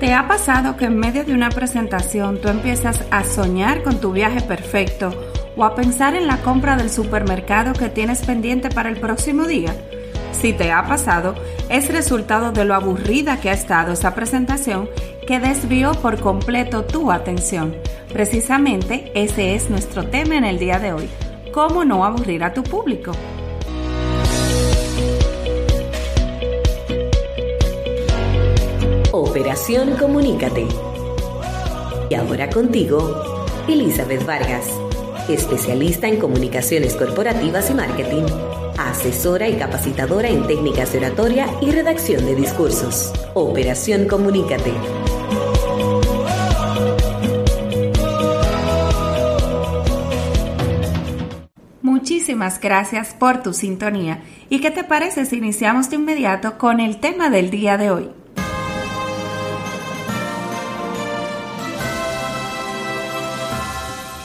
¿Te ha pasado que en medio de una presentación tú empiezas a soñar con tu viaje perfecto o a pensar en la compra del supermercado que tienes pendiente para el próximo día? Si te ha pasado, es resultado de lo aburrida que ha estado esa presentación que desvió por completo tu atención. Precisamente ese es nuestro tema en el día de hoy. ¿Cómo no aburrir a tu público? Operación Comunícate. Y ahora contigo, Elizabeth Vargas, especialista en comunicaciones corporativas y marketing, asesora y capacitadora en técnicas de oratoria y redacción de discursos. Operación Comunícate. Muchísimas gracias por tu sintonía. ¿Y qué te parece si iniciamos de inmediato con el tema del día de hoy?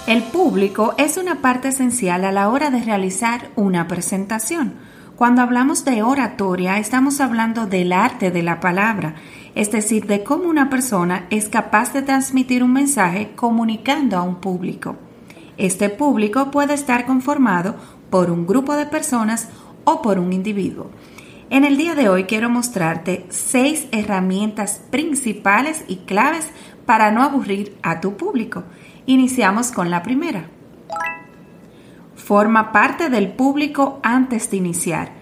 El público es una parte esencial a la hora de realizar una presentación. Cuando hablamos de oratoria, estamos hablando del arte de la palabra, es decir, de cómo una persona es capaz de transmitir un mensaje comunicando a un público. Este público puede estar conformado por un grupo de personas o por un individuo. En el día de hoy quiero mostrarte seis herramientas principales y claves para no aburrir a tu público. Iniciamos con la primera. Forma parte del público antes de iniciar.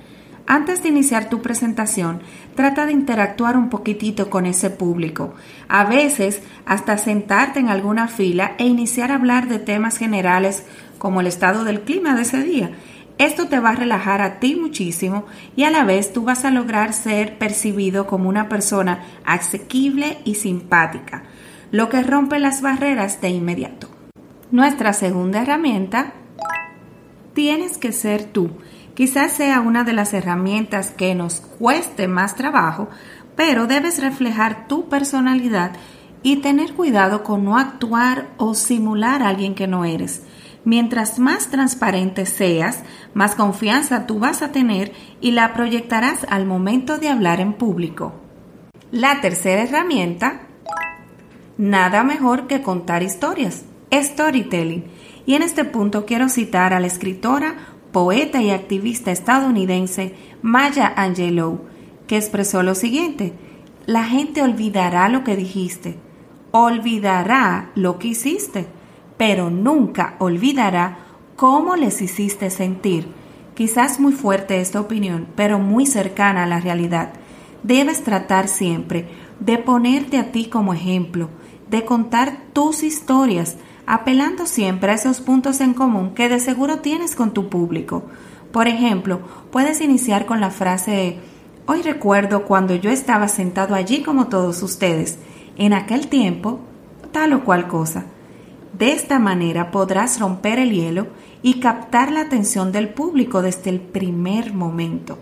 Antes de iniciar tu presentación, trata de interactuar un poquitito con ese público. A veces, hasta sentarte en alguna fila e iniciar a hablar de temas generales como el estado del clima de ese día. Esto te va a relajar a ti muchísimo y a la vez tú vas a lograr ser percibido como una persona asequible y simpática lo que rompe las barreras de inmediato. Nuestra segunda herramienta, tienes que ser tú. Quizás sea una de las herramientas que nos cueste más trabajo, pero debes reflejar tu personalidad y tener cuidado con no actuar o simular a alguien que no eres. Mientras más transparente seas, más confianza tú vas a tener y la proyectarás al momento de hablar en público. La tercera herramienta nada mejor que contar historias, storytelling. Y en este punto quiero citar a la escritora, poeta y activista estadounidense Maya Angelou, que expresó lo siguiente, la gente olvidará lo que dijiste, olvidará lo que hiciste, pero nunca olvidará cómo les hiciste sentir. Quizás muy fuerte esta opinión, pero muy cercana a la realidad. Debes tratar siempre de ponerte a ti como ejemplo, de contar tus historias, apelando siempre a esos puntos en común que de seguro tienes con tu público. Por ejemplo, puedes iniciar con la frase Hoy recuerdo cuando yo estaba sentado allí como todos ustedes, en aquel tiempo, tal o cual cosa. De esta manera podrás romper el hielo y captar la atención del público desde el primer momento.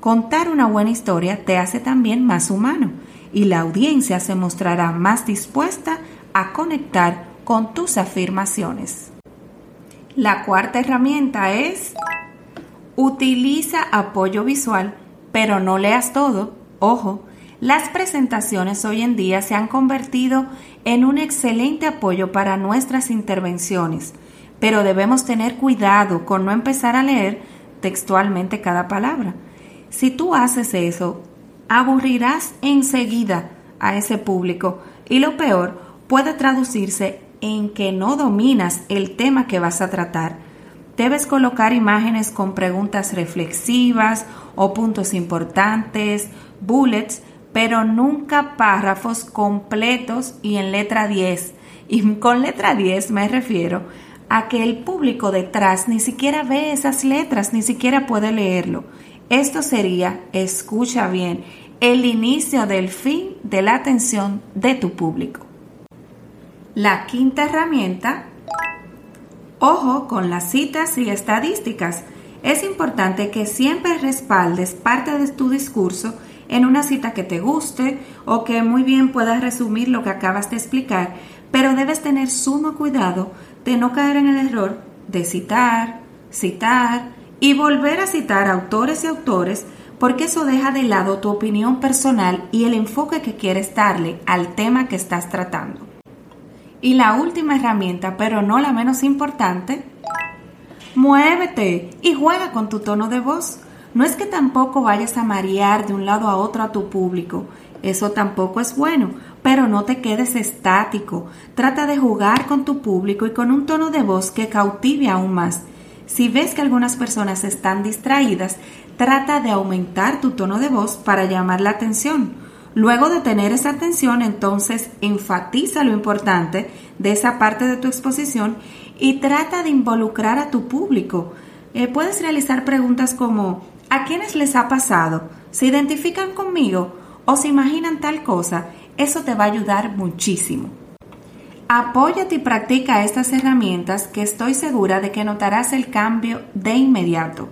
Contar una buena historia te hace también más humano y la audiencia se mostrará más dispuesta a conectar con tus afirmaciones. La cuarta herramienta es utiliza apoyo visual, pero no leas todo. Ojo, las presentaciones hoy en día se han convertido en un excelente apoyo para nuestras intervenciones, pero debemos tener cuidado con no empezar a leer textualmente cada palabra. Si tú haces eso, aburrirás enseguida a ese público y lo peor puede traducirse en que no dominas el tema que vas a tratar. Debes colocar imágenes con preguntas reflexivas o puntos importantes, bullets, pero nunca párrafos completos y en letra 10. Y con letra 10 me refiero a que el público detrás ni siquiera ve esas letras, ni siquiera puede leerlo. Esto sería, escucha bien, el inicio del fin de la atención de tu público. La quinta herramienta, ojo con las citas y estadísticas. Es importante que siempre respaldes parte de tu discurso en una cita que te guste o que muy bien puedas resumir lo que acabas de explicar, pero debes tener sumo cuidado de no caer en el error de citar, citar y volver a citar autores y autores porque eso deja de lado tu opinión personal y el enfoque que quieres darle al tema que estás tratando. Y la última herramienta, pero no la menos importante, muévete y juega con tu tono de voz. No es que tampoco vayas a marear de un lado a otro a tu público, eso tampoco es bueno, pero no te quedes estático. Trata de jugar con tu público y con un tono de voz que cautive aún más. Si ves que algunas personas están distraídas, trata de aumentar tu tono de voz para llamar la atención. Luego de tener esa atención, entonces enfatiza lo importante de esa parte de tu exposición y trata de involucrar a tu público. Eh, puedes realizar preguntas como ¿a quiénes les ha pasado? ¿Se identifican conmigo? ¿O se imaginan tal cosa? Eso te va a ayudar muchísimo. Apóyate y practica estas herramientas que estoy segura de que notarás el cambio de inmediato.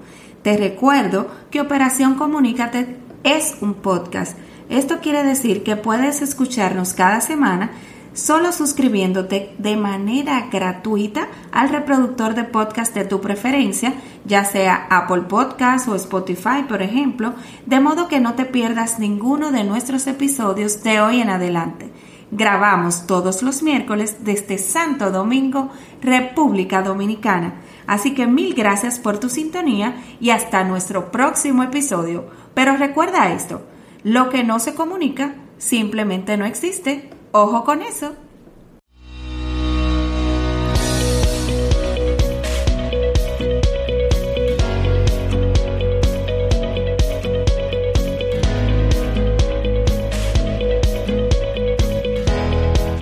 Te recuerdo que Operación Comunícate es un podcast. Esto quiere decir que puedes escucharnos cada semana solo suscribiéndote de manera gratuita al reproductor de podcast de tu preferencia, ya sea Apple Podcast o Spotify, por ejemplo, de modo que no te pierdas ninguno de nuestros episodios de hoy en adelante. Grabamos todos los miércoles desde Santo Domingo, República Dominicana. Así que mil gracias por tu sintonía y hasta nuestro próximo episodio. Pero recuerda esto, lo que no se comunica simplemente no existe. Ojo con eso.